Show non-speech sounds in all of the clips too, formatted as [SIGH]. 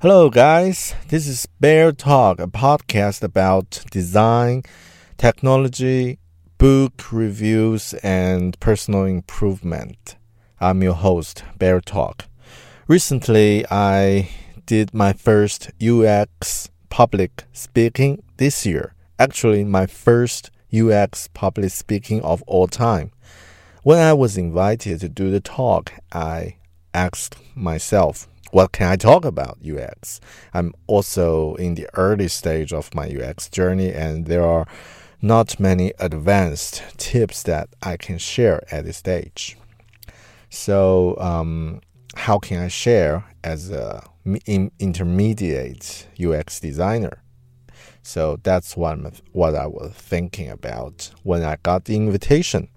Hello, guys. This is Bear Talk, a podcast about design, technology, book reviews, and personal improvement. I'm your host, Bear Talk. Recently, I did my first UX public speaking this year. Actually, my first UX public speaking of all time. When I was invited to do the talk, I asked myself, what can I talk about UX? I'm also in the early stage of my UX journey, and there are not many advanced tips that I can share at this stage. So, um, how can I share as a intermediate UX designer? So that's what, what I was thinking about when I got the invitation.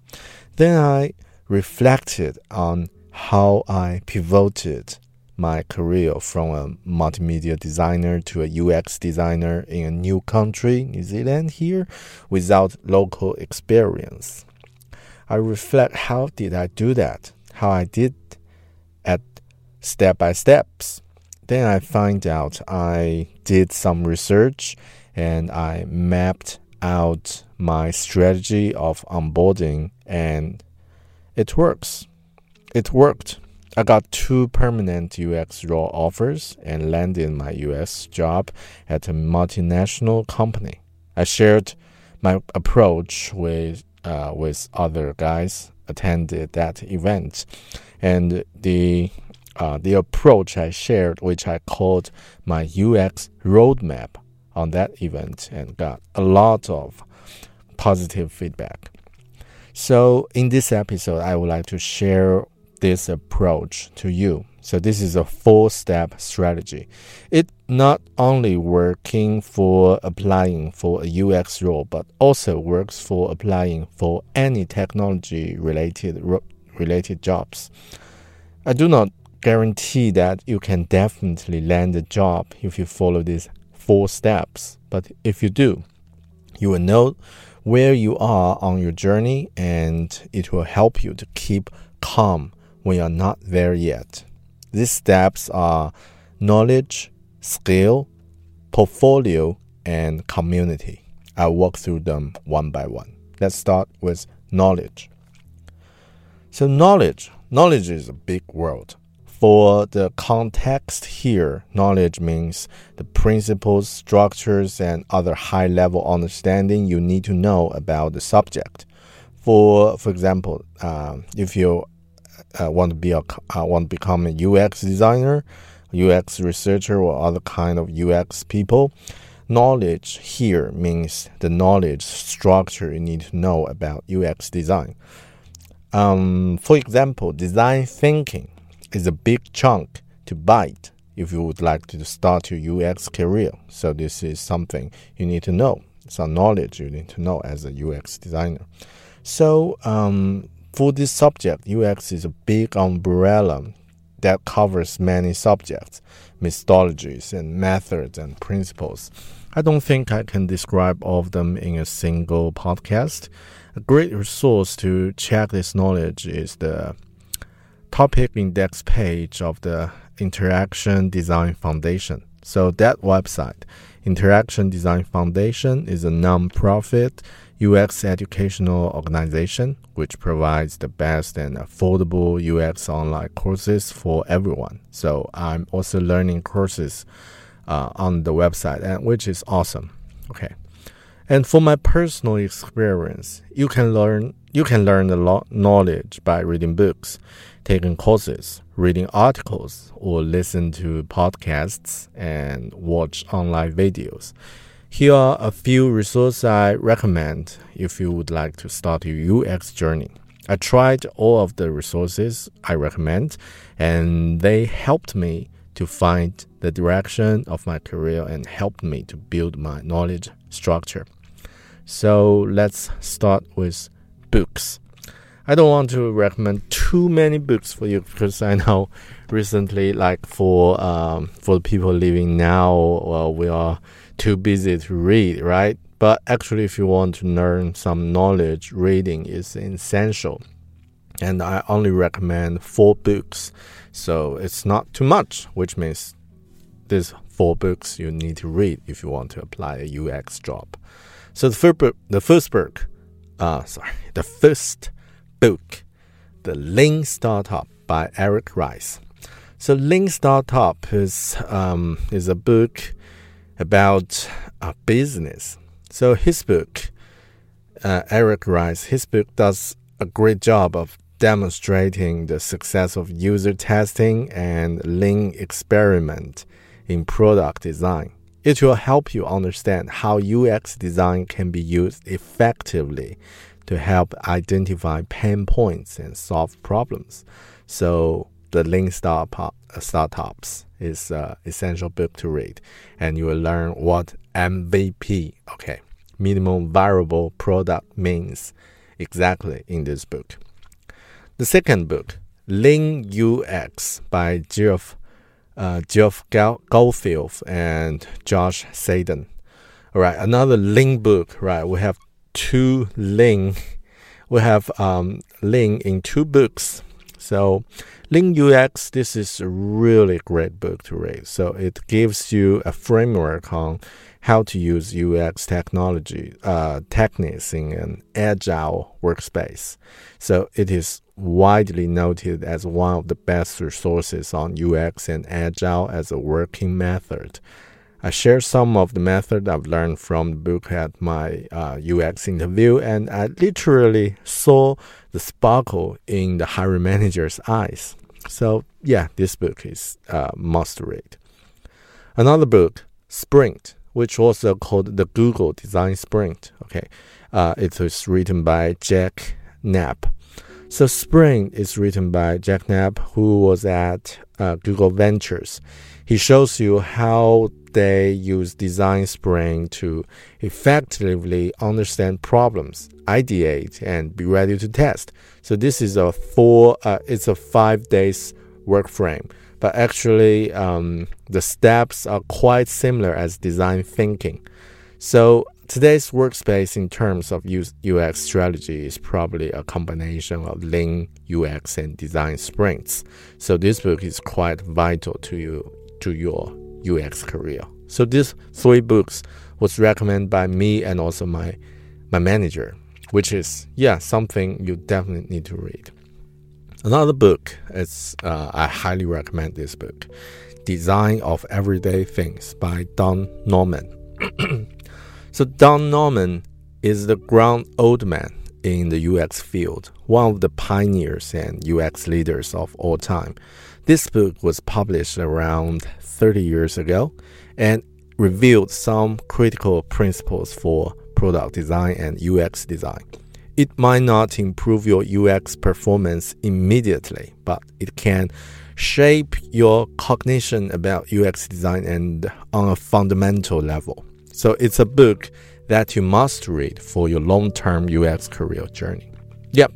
Then I reflected on how I pivoted my career from a multimedia designer to a UX designer in a new country, New Zealand, here, without local experience. I reflect how did I do that? How I did at step by steps. Then I find out I did some research and I mapped out my strategy of onboarding and it works. It worked. I got two permanent UX role offers and landed my UX job at a multinational company. I shared my approach with uh, with other guys attended that event, and the uh, the approach I shared, which I called my UX roadmap on that event, and got a lot of positive feedback. So, in this episode, I would like to share this approach to you. So this is a four-step strategy. It not only working for applying for a UX role, but also works for applying for any technology related related jobs. I do not guarantee that you can definitely land a job if you follow these four steps, but if you do, you will know where you are on your journey and it will help you to keep calm when you're not there yet. These steps are knowledge, skill, portfolio, and community. I'll walk through them one by one. Let's start with knowledge. So, knowledge, knowledge is a big word. For the context here, knowledge means the principles, structures, and other high level understanding you need to know about the subject. For for example, um, if you uh, want to be a uh, want to become a UX designer, UX researcher, or other kind of UX people. Knowledge here means the knowledge structure you need to know about UX design. Um, for example, design thinking is a big chunk to bite if you would like to start your UX career. So this is something you need to know. Some knowledge you need to know as a UX designer. So um, for this subject, UX is a big umbrella that covers many subjects, methodologies, and methods and principles. I don't think I can describe all of them in a single podcast. A great resource to check this knowledge is the topic index page of the Interaction Design Foundation. So that website, Interaction Design Foundation, is a non-profit UX educational organization which provides the best and affordable UX online courses for everyone. So I'm also learning courses uh, on the website, and which is awesome. Okay. And for my personal experience, you can learn you can learn a lot knowledge by reading books, taking courses, reading articles, or listen to podcasts and watch online videos. Here are a few resources I recommend if you would like to start your UX journey. I tried all of the resources I recommend, and they helped me to find the direction of my career and helped me to build my knowledge structure. So let's start with books. I don't want to recommend too many books for you [LAUGHS] because I know recently, like for um, for people living now, well, we are too busy to read, right? But actually, if you want to learn some knowledge, reading is essential. And I only recommend four books, so it's not too much, which means these four books you need to read if you want to apply a UX job. So the first book, the first book, uh, sorry, [LAUGHS] the first book, The Lean Startup by Eric Ries. So Lean Startup is um, is a book about a business. So his book, uh, Eric Ries, his book does a great job of demonstrating the success of user testing and lean experiment in product design. It will help you understand how UX design can be used effectively to help identify pain points and solve problems. So, the Lean Startup, uh, Startups is an essential book to read, and you will learn what MVP, okay, minimum viable product means exactly in this book. The second book, Lean UX by Jeff uh, Jeff Goldfield and Josh Seiden. All right, another Lean book. Right, we have two Lean. We have um, Lean in two books. So, Lean UX. This is a really great book to read. So it gives you a framework on how to use UX technology uh, techniques in an agile workspace. So it is widely noted as one of the best resources on UX and Agile as a working method. I share some of the method I've learned from the book at my uh, UX interview, and I literally saw the sparkle in the hiring manager's eyes. So, yeah, this book is uh, must read. Another book, Sprint, which also called the Google Design Sprint. Okay, uh, it was written by Jack Knapp. So Sprint is written by Jack Knapp, who was at uh, Google Ventures. He shows you how they use design sprint to effectively understand problems, ideate, and be ready to test. So this is a four, uh, it's a five days work frame, but actually um, the steps are quite similar as design thinking. So Today's workspace in terms of UX strategy is probably a combination of Lean UX and design sprints. So this book is quite vital to you to your UX career. So these three books was recommended by me and also my my manager, which is yeah something you definitely need to read. Another book is uh, I highly recommend this book, Design of Everyday Things by Don Norman. [CLEARS THROAT] So Don Norman is the ground old man in the UX field, one of the pioneers and UX leaders of all time. This book was published around 30 years ago and revealed some critical principles for product design and UX design. It might not improve your UX performance immediately, but it can shape your cognition about UX design and on a fundamental level. So it's a book that you must read for your long term UX career journey. Yep,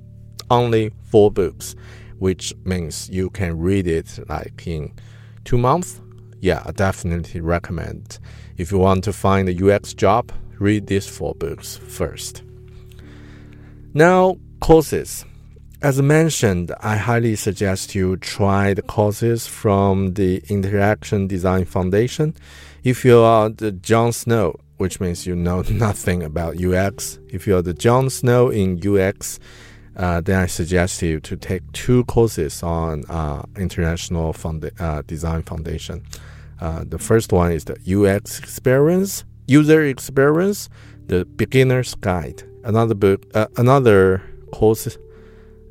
only four books, which means you can read it like in two months. Yeah, I definitely recommend. If you want to find a UX job, read these four books first. Now, courses. as mentioned, I highly suggest you try the courses from the Interaction Design Foundation. If you are the Jon Snow, which means you know [LAUGHS] nothing about UX, if you are the Jon Snow in UX, uh, then I suggest you to take two courses on uh, International Funda- uh, Design Foundation. Uh, the first one is the UX experience, user experience, the beginner's guide. Another book, uh, another course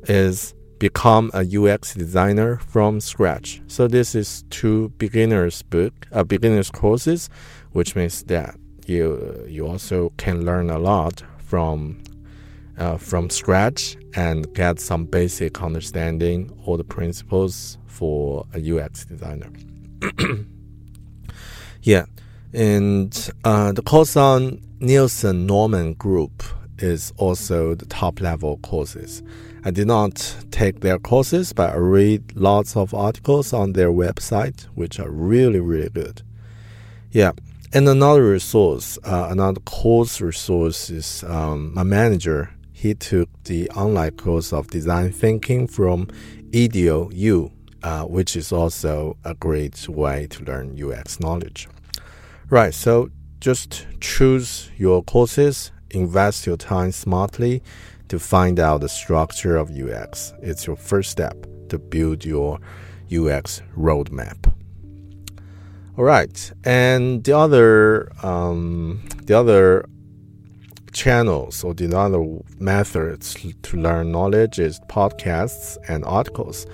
is become a UX designer from scratch. So this is two beginners book, uh, beginners courses, which means that you you also can learn a lot from uh, from scratch and get some basic understanding or the principles for a UX designer. [CLEARS THROAT] yeah, and uh, the course on Nielsen Norman Group is also the top level courses. I did not take their courses, but I read lots of articles on their website, which are really, really good. Yeah. And another resource, uh, another course resource is um, my manager. He took the online course of design thinking from IDEO U, uh, which is also a great way to learn UX knowledge. Right, so just choose your courses, invest your time smartly, to find out the structure of UX. It's your first step to build your UX roadmap. All right, and the other um, the other channels or the other methods to learn knowledge is podcasts and articles.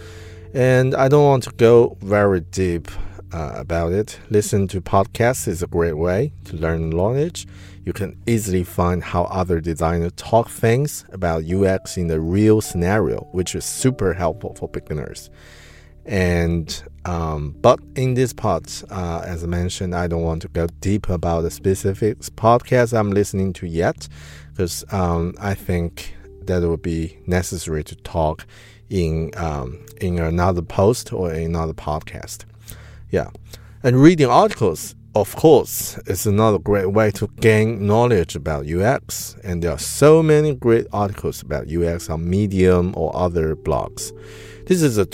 And I don't want to go very deep uh, about it. Listen to podcasts is a great way to learn knowledge you can easily find how other designers talk things about UX in the real scenario, which is super helpful for beginners. And um, but in this part, uh, as I mentioned, I don't want to go deep about the specific podcast I'm listening to yet, because um, I think that would be necessary to talk in um, in another post or another podcast. Yeah, and reading articles of course, is another great way to gain knowledge about UX, and there are so many great articles about UX on Medium or other blogs. This is a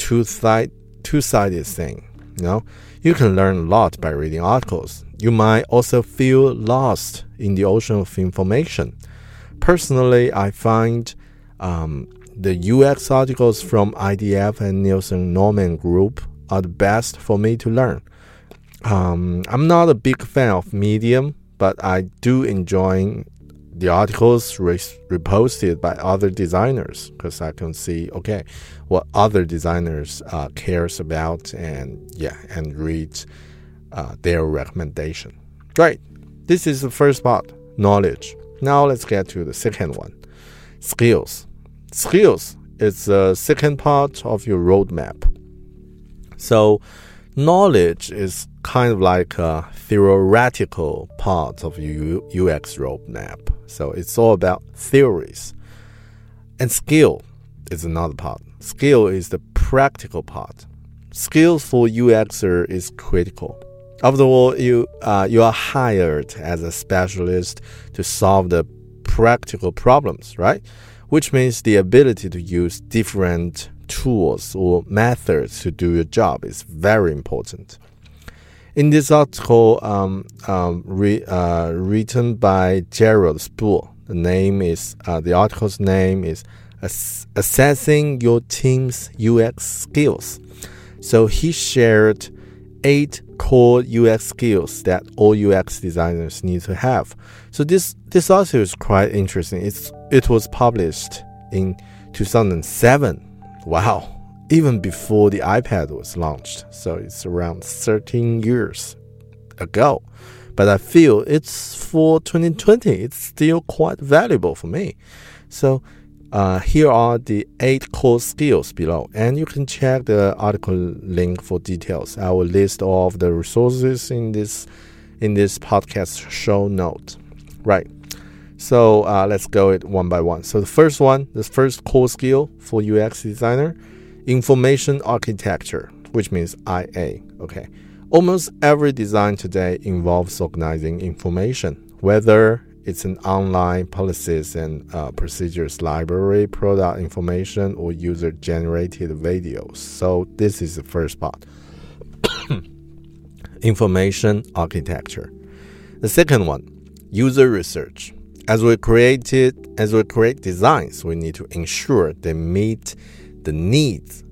two-side, two-sided thing. You know, you can learn a lot by reading articles. You might also feel lost in the ocean of information. Personally, I find um, the UX articles from IDF and Nielsen Norman Group are the best for me to learn. Um, I'm not a big fan of Medium, but I do enjoy the articles re- reposted by other designers because I can see okay what other designers uh, cares about and yeah and read uh, their recommendation. Right, this is the first part, knowledge. Now let's get to the second one, skills. Skills is the second part of your roadmap. So knowledge is kind of like a theoretical part of your UX roadmap. So it's all about theories. And skill is another part. Skill is the practical part. Skills for UXer is critical. After all, you uh, you are hired as a specialist to solve the practical problems, right? Which means the ability to use different tools or methods to do your job is very important. In this article, um, um, re, uh, written by Jared Spool, the name is uh, the article's name is Ass Assessing Your Team's UX Skills. So he shared eight core UX skills that all UX designers need to have. So this this article is quite interesting. It's it was published in 2007. Wow even before the iPad was launched. So it's around 13 years ago. But I feel it's for 2020, it's still quite valuable for me. So uh, here are the eight core skills below, and you can check the article link for details. I will list all of the resources in this in this podcast show note. Right. So uh, let's go it one by one. So the first one, the first core skill for UX designer Information architecture, which means IA. Okay. Almost every design today involves organizing information, whether It's an online policies and uh, procedures library, product information, or user generated videos. So, this is the first part [COUGHS] information architecture. The second one, user research. As we created, as we create designs, we need to ensure they meet the needs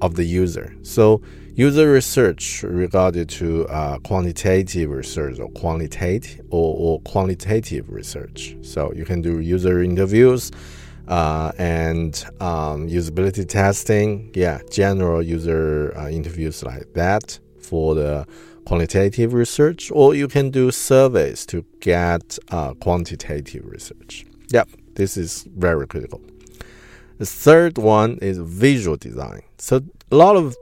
of the user. So user research regarding to uh, quantitative research or quantitative or, or, qualitative research. So you can do user interviews uh, and um, usability testing. Yeah, general user uh, interviews like that for the qualitative research, or you can do surveys to get uh, quantitative research. Yep, this is very critical. The third one is visual design. So a lot of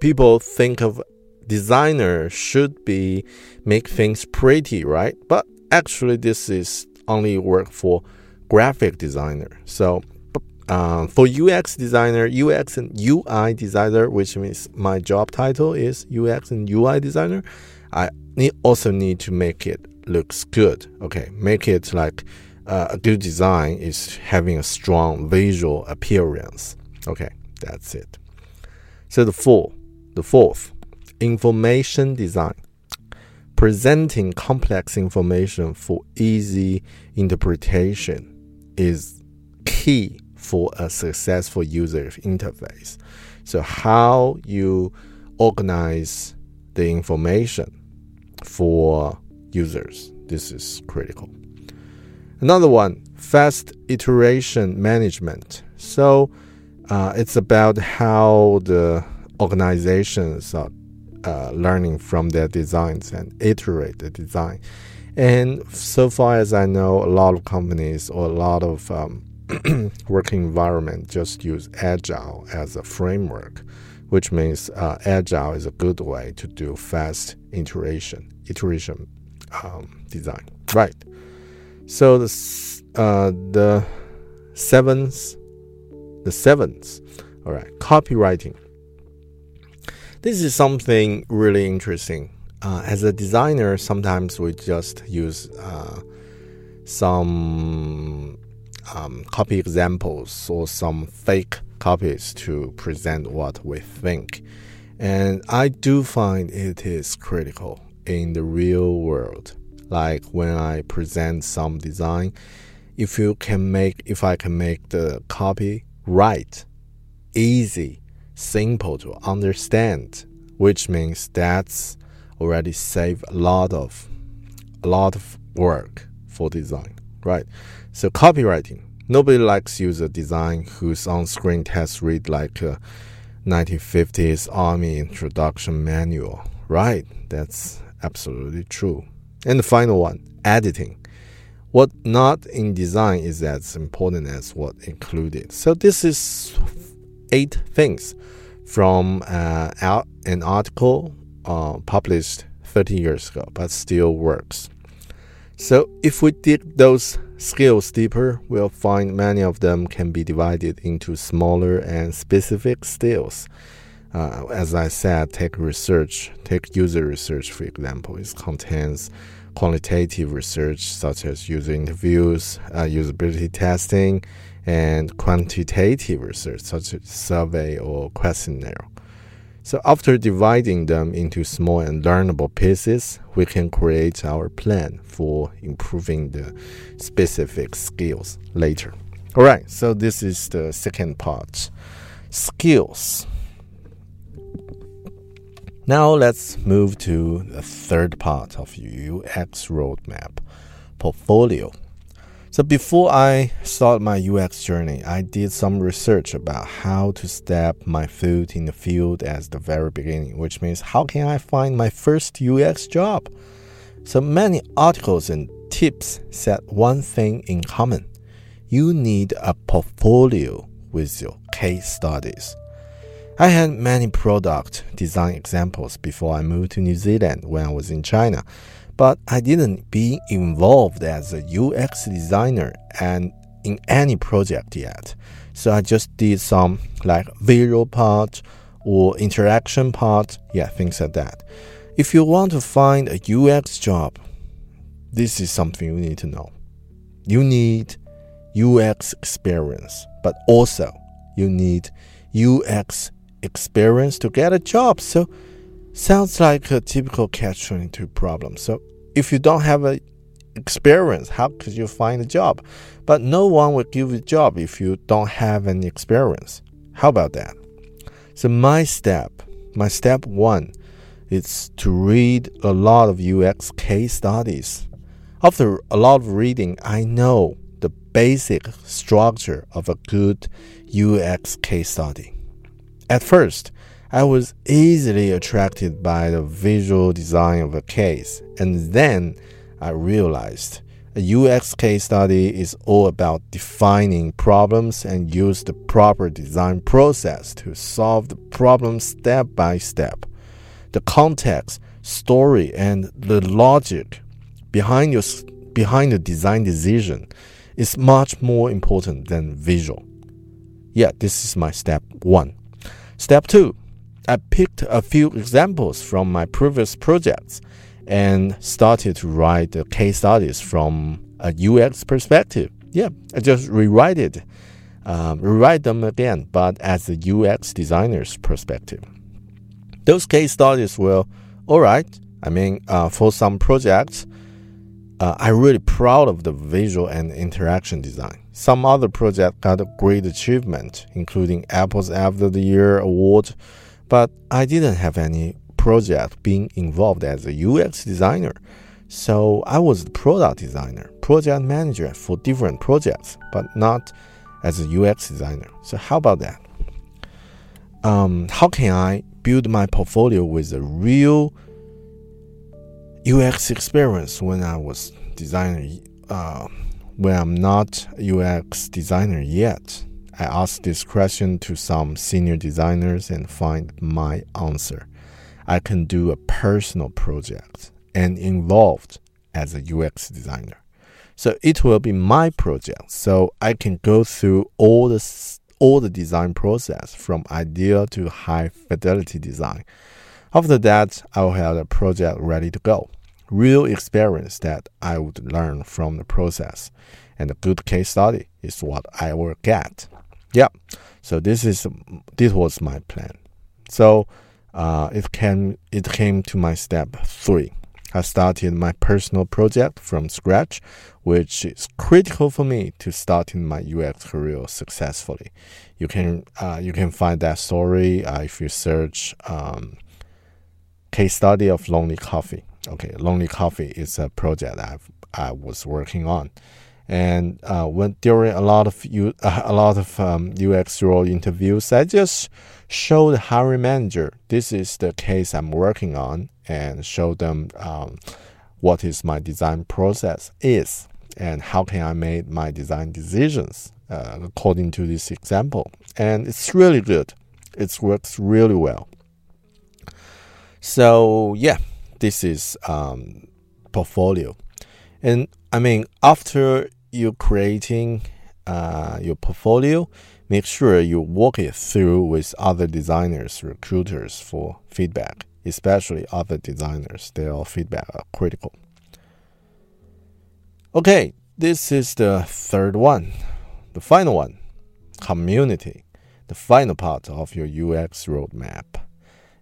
people think of designer should be make things pretty, right? But actually, this is only work for graphic designer. So uh, for UX designer, UX and UI designer, which means my job title is UX and UI designer, I need, also need to make it looks good. Okay, make it like uh, a good design is having a strong visual appearance. Okay, that's it. So the fourth, the fourth, information design, presenting complex information for easy interpretation is key for a successful user interface. So, how you organize the information for users, this is critical. Another one, fast iteration management. So, uh, it's about how the organizations are uh, learning from their designs and iterate the design. And so far as I know, a lot of companies or a lot of um, [CLEARS THROAT] working environment just use agile as a framework which means uh, agile is a good way to do fast iteration iteration um, design right so the uh, the seventh the seventh all right copywriting this is something really interesting uh, as a designer sometimes we just use uh, some um, copy examples or some fake copies to present what we think. And I do find it is critical in the real world. Like when I present some design, if you can make, if I can make the copy right, easy, simple to understand, which means that's already save a lot of, a lot of work for design, right? So copywriting. Nobody likes user design whose on-screen text read like a 1950s army introduction manual. Right, that's absolutely true. And the final one, editing. What not in design is as important as what included. So this is eight things from uh, an article uh, published 30 years ago, but still works. So if we dig those skills deeper, we'll find many of them can be divided into smaller and specific skills. Uh, as I said, take research, take user research, for example. It contains qualitative research such as user interviews, uh, usability testing, and quantitative research such as survey or questionnaire. So after dividing them into small and learnable pieces, we can create our plan for improving the specific skills later. All right, so this is the second part skills. Now let's move to the third part of UX roadmap portfolio. So before I start my UX journey, I did some research about how to step my foot in the field at the very beginning, which means how can I find my first UX job? So many articles and tips said one thing in common. You need a portfolio with your case studies. I had many product design examples before I moved to New Zealand when I was in China but I didn't be involved as a UX designer and in any project yet. So I just did some like visual part or interaction part, yeah, things like that. If you want to find a UX job, this is something you need to know. you need UX experience, but also you need UX experience to get a job. So sounds like a typical catch 22 problem. So if you don't have a experience, how could you find a job? But no one will give you a job if you don't have any experience. How about that? So my step, my step one is to read a lot of UX case studies. After a lot of reading, I know the basic structure of a good UX case study. At first, I was easily attracted by the visual design of a case, and then I realized a UX case study is all about defining problems and use the proper design process to solve the problem step by step. The context, story, and the logic behind your behind the design decision is much more important than visual. Yeah, this is my step 1. Step 2. I picked a few examples from my previous projects and started to write the case studies from a UX perspective. Yeah, I just rewrite it, um, rewrite them again, but as a UX designer's perspective. Those case studies were all right. I mean, uh, for some projects, uh, I'm really proud of the visual and interaction design. Some other projects got a great achievement, including Apple's App of the Year award, but I didn't have any project being involved as a UX designer. So I was the product designer, project manager for different projects, but not as a UX designer. So how about that? Um, how can I build my portfolio with a real UX experience when I was designer? Uh, when I'm not UX designer yet, I ask this question to some senior designers and find my answer. I can do a personal project and involved as a UX designer. So it will be my project. So I can go through all the all the design process from idea to high fidelity design. After that, I will have a project ready to go. Real experience that I would learn from the process. And a good case study is what I will get. Yeah. So this is this was my plan. So uh, it came it came to my step three. I started my personal project from scratch, which is critical for me to starting my UX career successfully. You can uh, you can find that story uh, if you search um, case study of Lonely Coffee. Okay, Lonely Coffee is a project I I was working on and uh, when during a lot of U, uh, [LAUGHS] a lot of um, UX role interviews, I just show the hiring manager this is the case I'm working on, and show them um, what is my design process is, and how can I make my design decisions uh, according to this example. And it's really good. It works really well. So yeah, this is um, portfolio. And I mean, after you creating uh, your portfolio, make sure you walk it through with other designers, recruiters for feedback, especially other designers. Their feedback are critical. Okay, this is the third one, the final one, community. The final part of your UX roadmap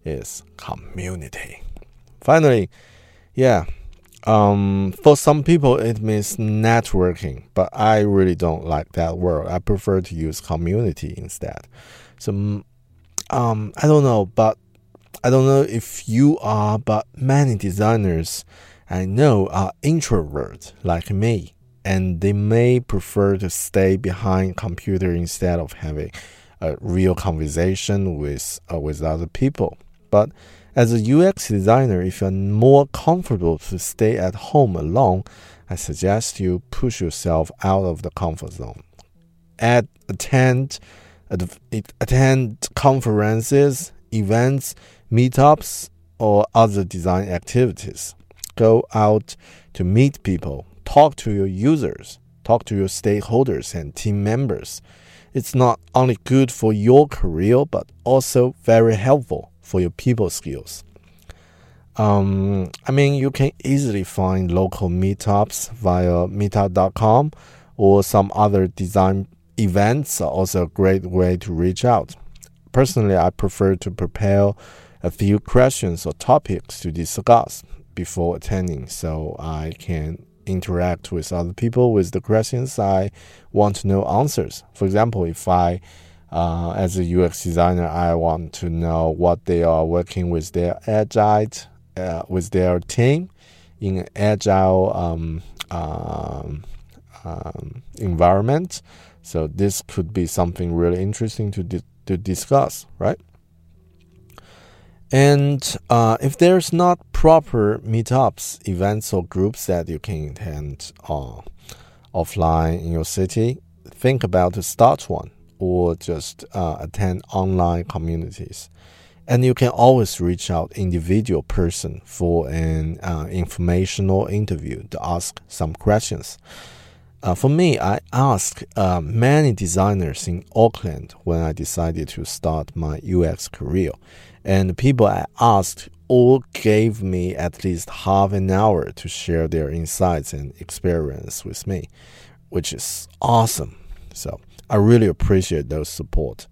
is community. Finally, yeah, um, for some people, it means networking, but I really don't like that word. I prefer to use community instead. So, um, I don't know, but I don't know if you are, but many designers I know are introverts like me, and they may prefer to stay behind computer instead of having a real conversation with uh, with other people. But as a UX designer, if you're more comfortable to stay at home alone, I suggest you push yourself out of the comfort zone. At attend attend conferences, events, meetups, or other design activities. Go out to meet people, talk to your users, talk to your stakeholders and team members. It's not only good for your career, but also very helpful for your people skills. Um, I mean, you can easily find local meetups via meetup.com or some other design events are also a great way to reach out. Personally, I prefer to prepare a few questions or topics to discuss before attending so I can interact with other people with the questions I want to know answers. For example, if I uh, as a UX designer, I want to know what they are working with their agile, uh, with their team in agile um, um, um, environment. So this could be something really interesting to di- to discuss, right? And uh, if there's not proper meetups, events, or groups that you can attend uh, offline in your city, think about to start one or just uh, attend online communities. And you can always reach out individual person for an uh, informational interview to ask some questions. Uh, for me, I asked uh, many designers in Auckland when I decided to start my UX career, and the people I asked all gave me at least half an hour to share their insights and experience with me, which is awesome. So I really appreciate those support.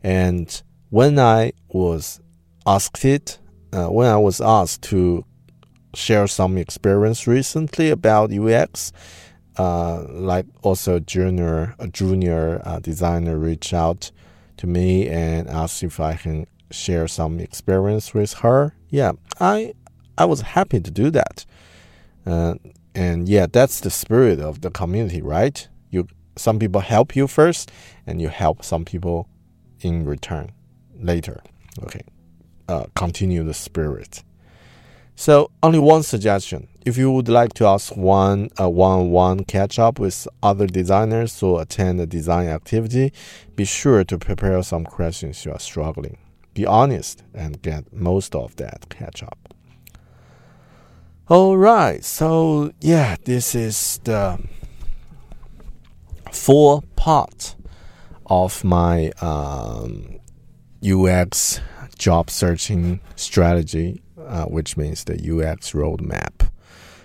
And when I was asked it, uh, when I was asked to share some experience recently about UX, uh, like also junior a junior uh, designer reached out to me and asked if I can share some experience with her. Yeah, I I was happy to do that. Uh, and yeah, that's the spirit of the community, right? You some people help you first, and you help some people in return later. Okay, uh, continue the spirit. So only one suggestion. If you would like to ask one a one-on-one catch-up with other designers or attend a design activity, be sure to prepare some questions you are struggling. Be honest and get most of that catch-up. All right, so yeah, this is the four part of my um, UX job searching strategy uh, which means the UX roadmap.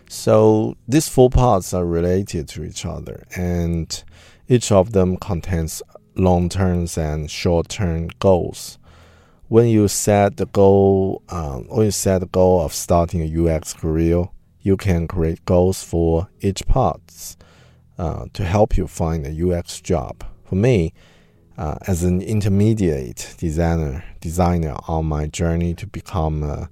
So these four parts are related to each other, and each of them contains long term and short term goals. When you set the goal, um, when you set the goal of starting a UX career, you can create goals for each part uh, to help you find a UX job. For me, uh, as an intermediate designer, designer on my journey to become a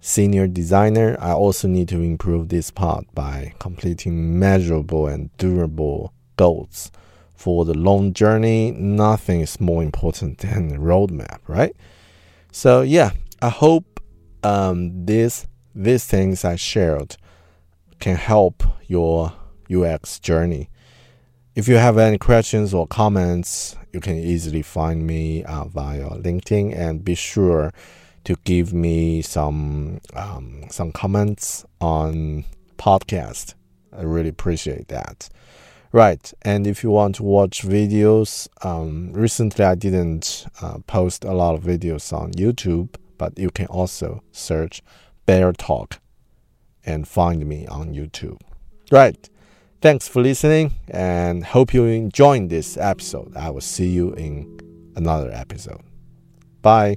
senior designer, I also need to improve this part by completing measurable and durable goals. For the long journey, nothing is more important than the roadmap, right? So yeah, I hope um, this these things I shared can help your UX journey. If you have any questions or comments, you can easily find me uh, via LinkedIn and be sure to give me some um, some comments on podcast. I really appreciate that. Right, and if you want to watch videos, um, recently I didn't uh, post a lot of videos on YouTube, but you can also search Bear Talk and find me on YouTube. Right. Thanks for listening and hope you enjoyed this episode. I will see you in another episode. Bye.